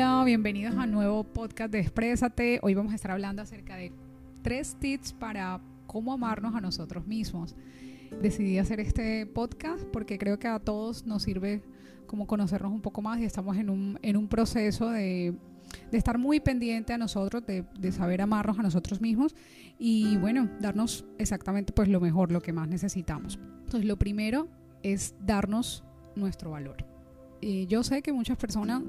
Hola, bienvenidos a nuevo podcast de Exprésate. Hoy vamos a estar hablando acerca de tres tips para cómo amarnos a nosotros mismos. Decidí hacer este podcast porque creo que a todos nos sirve como conocernos un poco más y estamos en un, en un proceso de, estar muy pendiente a nosotros, de, de, saber amarnos a nosotros mismos y bueno, darnos exactamente pues lo mejor, lo que más necesitamos. Entonces lo primero es darnos nuestro valor. Eh, yo sé que muchas personas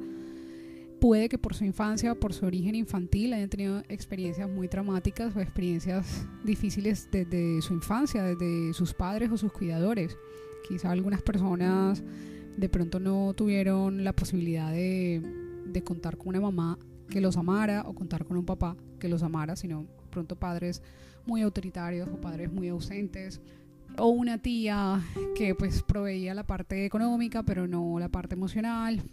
puede que por su infancia o por su origen infantil hayan tenido experiencias muy traumáticas o experiencias difíciles desde su infancia, desde sus padres o sus cuidadores. Quizá algunas personas de pronto no tuvieron la posibilidad de, contar con una mamá que los amara o contar con un papá que los amara, sino pronto padres muy autoritarios o padres muy ausentes o una tía que pues proveía la parte económica pero no la parte emocional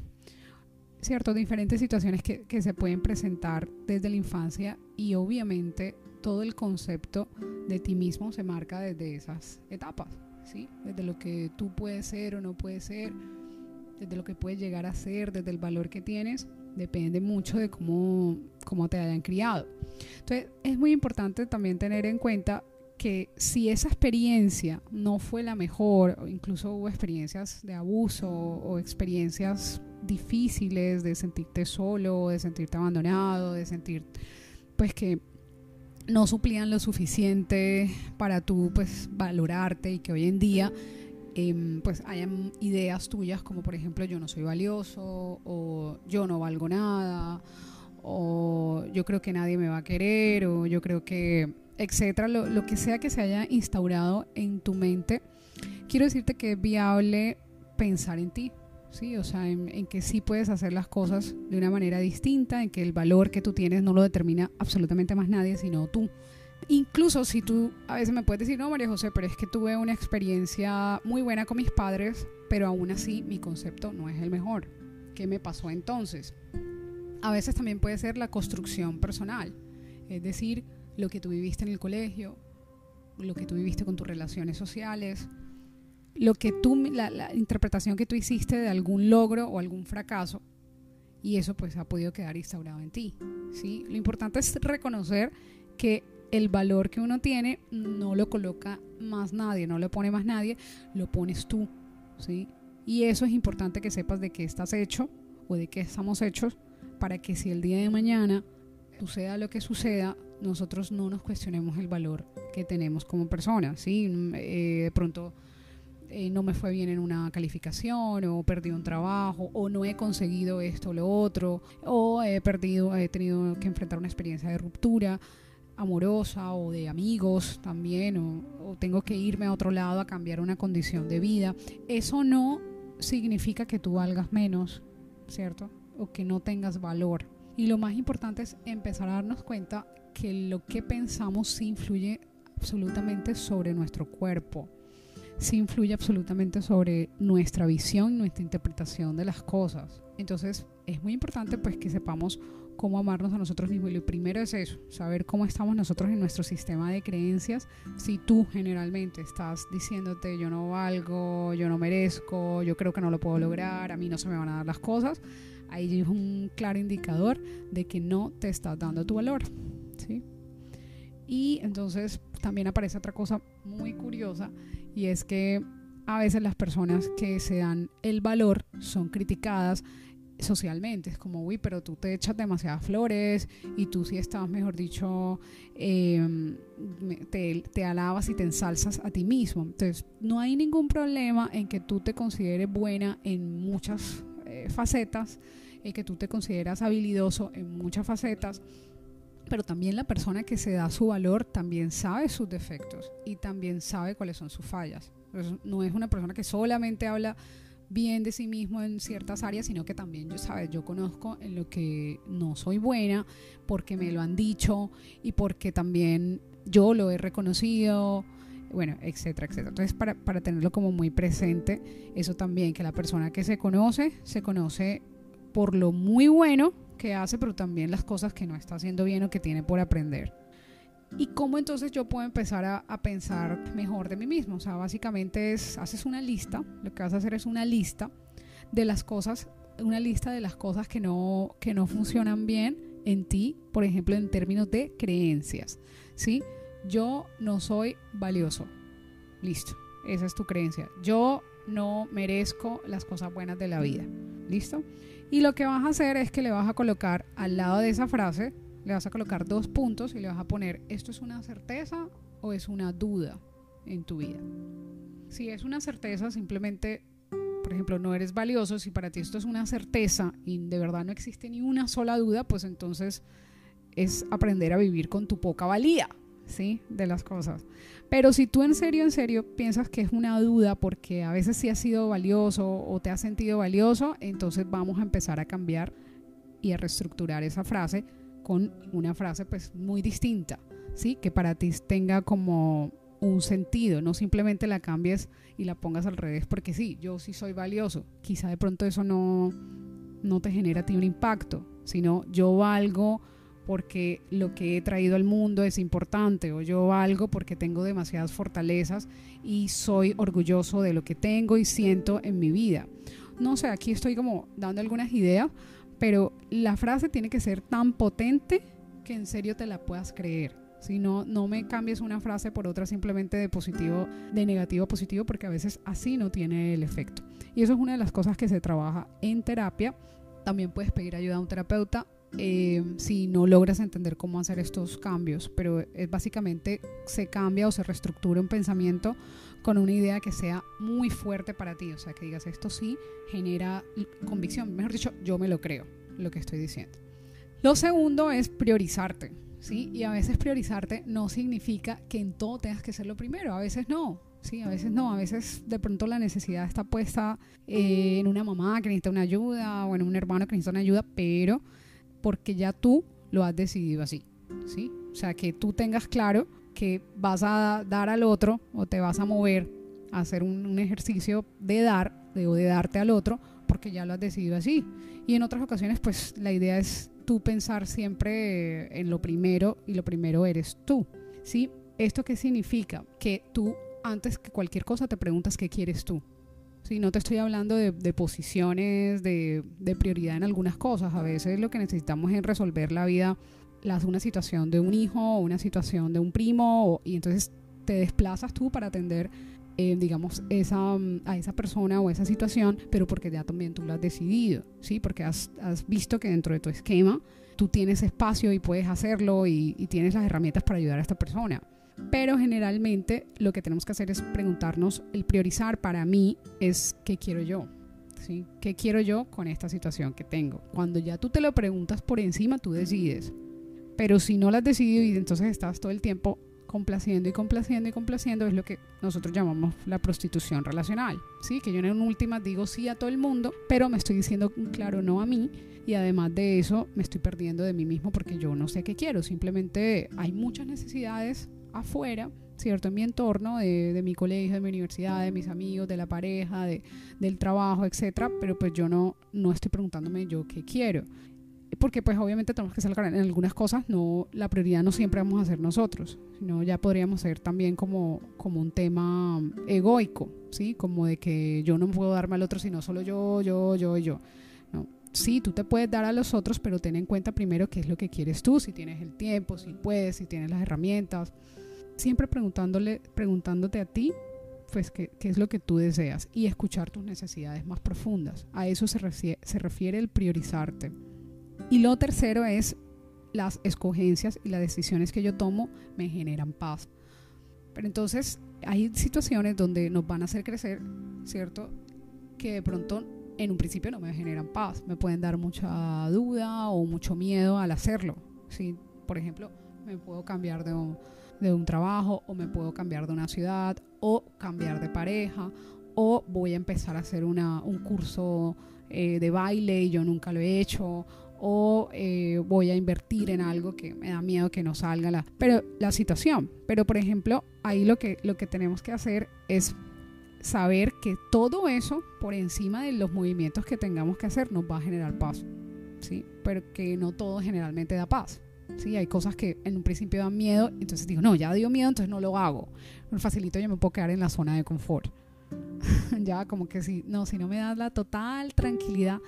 ¿cierto? Diferentes situaciones que, que se pueden presentar desde la infancia y obviamente todo el concepto de ti mismo se marca desde esas etapas, ¿sí? Desde lo que tú puedes ser o no puedes ser, desde lo que puedes llegar a ser, desde el valor que tienes, depende mucho de cómo, cómo te hayan criado. Entonces es muy importante también tener en cuenta que si esa experiencia no fue la mejor, incluso hubo experiencias de abuso o experiencias difíciles de sentirte solo, de sentirte abandonado, de sentir pues que no suplían lo suficiente para tú pues valorarte y que hoy en día eh, pues hayan ideas tuyas como por ejemplo yo no soy valioso o yo no valgo nada o yo creo que nadie me va a querer o yo creo que etcétera, lo, lo que sea que se haya instaurado en tu mente, quiero decirte que es viable pensar en ti, ¿sí? O sea, en, en, que sí puedes hacer las cosas de una manera distinta, en que el valor que tú tienes no lo determina absolutamente más nadie, sino tú. Incluso si tú a veces me puedes decir, no, María José, pero es que tuve una experiencia muy buena con mis padres, pero aún así mi concepto no es el mejor. ¿Qué me pasó entonces? A veces también puede ser la construcción personal, es decir, lo que tú viviste en el colegio, lo que tú viviste con tus relaciones sociales, lo que tú, la, interpretación que tú hiciste de algún logro o algún fracaso, y eso pues ha podido quedar instaurado en ti. ¿sí? Lo importante es reconocer que el valor que uno tiene no lo coloca más nadie, no lo pone más nadie, lo pones tú. ¿sí? Y eso es importante que sepas de qué estás hecho o de qué estamos hechos para que si el día de mañana suceda lo que suceda, nosotros no nos cuestionemos el valor que tenemos como personas. ¿sí? Eh, de pronto eh, no me fue bien en una calificación o perdí un trabajo o no he conseguido esto o lo otro o he perdido, he tenido que enfrentar una experiencia de ruptura amorosa o de amigos también o, o tengo que irme a otro lado a cambiar una condición de vida. Eso no significa que tú valgas menos, ¿cierto? O que no tengas valor. Y lo más importante es empezar a darnos cuenta que lo que pensamos sí influye absolutamente sobre nuestro cuerpo sí influye absolutamente sobre nuestra visión, nuestra interpretación de las cosas. Entonces es muy importante pues que sepamos cómo amarnos a nosotros mismos. Y lo primero es eso, saber cómo estamos nosotros en nuestro sistema de creencias. Si tú generalmente estás diciéndote yo no valgo, yo no merezco, yo creo que no lo puedo lograr, a mí no se me van a dar las cosas, ahí es un claro indicador de que no te estás dando tu valor. ¿sí? Y entonces también aparece otra cosa muy curiosa y es que a veces las personas que se dan el valor son criticadas socialmente. Es como, uy, pero tú te echas demasiadas flores y tú sí estás, mejor dicho, eh, te, te, alabas y te ensalzas a ti mismo. Entonces, no hay ningún problema en que tú te consideres buena en muchas eh, facetas, en que tú te consideras habilidoso en muchas facetas pero también la persona que se da su valor también sabe sus defectos y también sabe cuáles son sus fallas. No es una persona que solamente habla bien de sí mismo en ciertas áreas, sino que también yo sabes, yo conozco en lo que no soy buena porque me lo han dicho y porque también yo lo he reconocido, bueno, etcétera, etcétera. Entonces, para, para tenerlo como muy presente, eso también, que la persona que se conoce, se conoce por lo muy bueno que hace, pero también las cosas que no está haciendo bien o que tiene por aprender. ¿Y cómo entonces yo puedo empezar a, pensar mejor de mí mismo? O sea, básicamente es, haces una lista, lo que vas a hacer es una lista de las cosas una lista de las cosas que no, que no funcionan bien en ti, por ejemplo, en términos de creencias. ¿sí? Yo no soy valioso. Listo, esa es tu creencia. Yo no merezco las cosas buenas de la vida. ¿Listo? Y lo que vas a hacer es que le vas a colocar al lado de esa frase, le vas a colocar dos puntos y le vas a poner, ¿esto es una certeza o es una duda en tu vida? Si es una certeza, simplemente, por ejemplo, no eres valioso, si para ti esto es una certeza y de verdad no existe ni una sola duda, pues entonces es aprender a vivir con tu poca valía, ¿sí? De las cosas. Pero si tú en serio, en serio piensas que es una duda porque a veces sí has sido valioso o te has sentido valioso, entonces vamos a empezar a cambiar y a reestructurar esa frase con una frase pues muy distinta, ¿sí? Que para ti tenga como un sentido, no simplemente la cambies y la pongas al revés porque sí, yo sí soy valioso. Quizá de pronto eso no, no te genera a ti un impacto, sino yo valgo porque lo que he traído al mundo es importante o yo valgo porque tengo demasiadas fortalezas y soy orgulloso de lo que tengo y siento en mi vida. No sé, aquí estoy como dando algunas ideas, pero la frase tiene que ser tan potente que en serio te la puedas creer. Si no, no me cambies una frase por otra simplemente de positivo, de negativo a positivo, porque a veces así no tiene el efecto. Y eso es una de las cosas que se trabaja en terapia. También puedes pedir ayuda a un terapeuta eh, si no logras entender cómo hacer estos cambios, pero es básicamente se cambia o se reestructura un pensamiento con una idea que sea muy fuerte para ti, o sea, que digas esto sí genera convicción, mejor dicho, yo me lo creo, lo que estoy diciendo. Lo segundo es priorizarte, ¿sí? Y a veces priorizarte no significa que en todo tengas que ser lo primero, a veces no, Sí, a veces no, a veces de pronto la necesidad está puesta eh, en una mamá que necesita una ayuda o en un hermano que necesita una ayuda, pero porque ya tú lo has decidido así, ¿sí? O sea, que tú tengas claro que vas a dar al otro o te vas a mover a hacer un, ejercicio de dar de, o de darte al otro porque ya lo has decidido así. Y en otras ocasiones, pues la idea es tú pensar siempre en lo primero y lo primero eres tú, ¿sí? ¿Esto qué significa? Que tú antes que cualquier cosa te preguntas qué quieres tú. Sí, no te estoy hablando de, posiciones, de, prioridad en algunas cosas. A veces lo que necesitamos es resolver la vida, las, una situación de un hijo o una situación de un primo, y entonces te desplazas tú para atender, eh, digamos, esa, a esa persona o esa situación, pero porque ya también tú lo has decidido, ¿sí? Porque has, visto que dentro de tu esquema tú tienes espacio y puedes hacerlo y tienes las herramientas para ayudar a esta persona. Pero generalmente lo que tenemos que hacer es preguntarnos, el priorizar para mí es qué quiero yo. ¿Sí? ¿Qué quiero yo con esta situación que tengo? Cuando ya tú te lo preguntas por encima, tú decides. Pero si no lo has decidido y entonces estás todo el tiempo complaciendo y complaciendo y complaciendo, es lo que nosotros llamamos la prostitución relacional. ¿sí? Que yo en última digo sí a todo el mundo, pero me estoy diciendo claro no a mí. Y además de eso, me estoy perdiendo de mí mismo porque yo no sé qué quiero. Simplemente hay muchas necesidades afuera, ¿cierto? En mi entorno, de, mi colegio, de mi universidad, de mis amigos, de la pareja, de, del trabajo, etcétera, pero pues yo no, no estoy preguntándome yo qué quiero. Porque pues obviamente tenemos que ser en algunas cosas, no, la prioridad no siempre vamos a ser nosotros, sino ya podríamos ser también como, como un tema egoico, ¿sí? Como de que yo no puedo darme al otro, sino solo yo, yo, yo yo. No, sí, tú te puedes dar a los otros, pero ten en cuenta primero qué es lo que quieres tú, si tienes el tiempo, si puedes, si tienes las herramientas, siempre preguntándole, preguntándote a ti, pues qué, qué, es lo que tú deseas y escuchar tus necesidades más profundas. A eso se refiere, se refiere el priorizarte. Y lo tercero es las escogencias y las decisiones que yo tomo me generan paz. Pero entonces hay situaciones donde nos van a hacer crecer, ¿cierto? Que de pronto en un principio no me generan paz, me pueden dar mucha duda o mucho miedo al hacerlo. ¿sí? Por ejemplo, me puedo cambiar de de un trabajo o me puedo cambiar de una ciudad o cambiar de pareja o voy a empezar a hacer una, un curso eh, de baile y yo nunca lo he hecho o eh, voy a invertir en algo que me da miedo que no salga la, pero la situación. Pero por ejemplo, ahí lo que, lo que tenemos que hacer es saber que todo eso por encima de los movimientos que tengamos que hacer nos va a generar paz. ¿sí? Pero que no todo generalmente da paz. ¿Sí? Hay cosas que en un principio dan miedo, entonces digo, no, ya dio miedo, entonces no lo hago. Facilito yo me puedo quedar en la zona de confort. ya como que si no, si no me das la total tranquilidad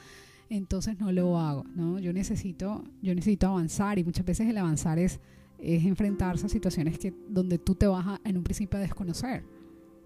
entonces no lo hago, ¿no? Yo necesito, yo necesito avanzar y muchas veces el avanzar es, es enfrentarse a situaciones que, donde tú te vas a, en un principio a desconocer.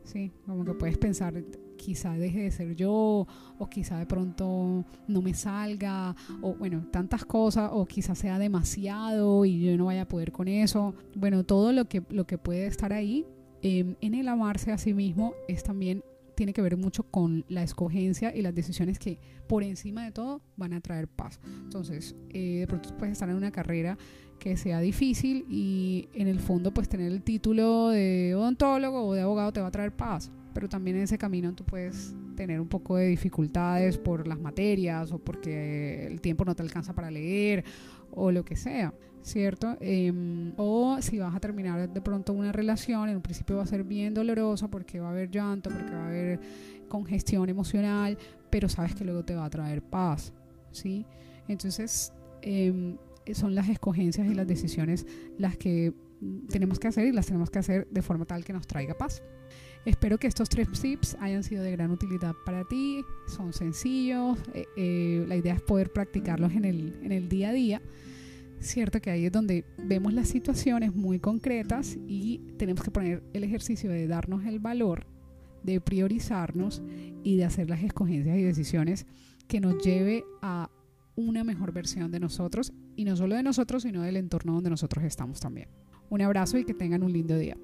Sí, como que puedes pensar, quizá deje de ser yo, o quizá de pronto no me salga, o bueno, tantas cosas, o quizá sea demasiado y yo no vaya a poder con eso. Bueno, todo lo que, lo que puede estar ahí em, en el amarse a sí mismo es también tiene que ver mucho con la escogencia y las decisiones que por encima de todo van a traer paz. Entonces, eh, de pronto puedes estar en una carrera que sea difícil y en el fondo pues tener el título de odontólogo o de abogado te va a traer paz, pero también en ese camino tú puedes tener un poco de dificultades por las materias o porque el tiempo no te alcanza para leer o lo que sea, ¿cierto? Em, o si vas a terminar de pronto una relación, en un principio va a ser bien dolorosa porque va a haber llanto, porque va a haber congestión emocional, pero sabes que luego te va a traer paz, ¿sí? Entonces, eh, son las escogencias y las decisiones las que tenemos que hacer y las tenemos que hacer de forma tal que nos traiga paz. Espero que estos tres tips hayan sido de gran utilidad para ti. Son sencillos. Eh, eh, la idea es poder practicarlos en el, en el día a día. Cierto que ahí es donde vemos las situaciones muy concretas y tenemos que poner el ejercicio de darnos el valor, de priorizarnos y de hacer las escogencias y decisiones que nos lleve a una mejor versión de nosotros y no solo de nosotros, sino del entorno donde nosotros estamos también. Un abrazo y que tengan un lindo día.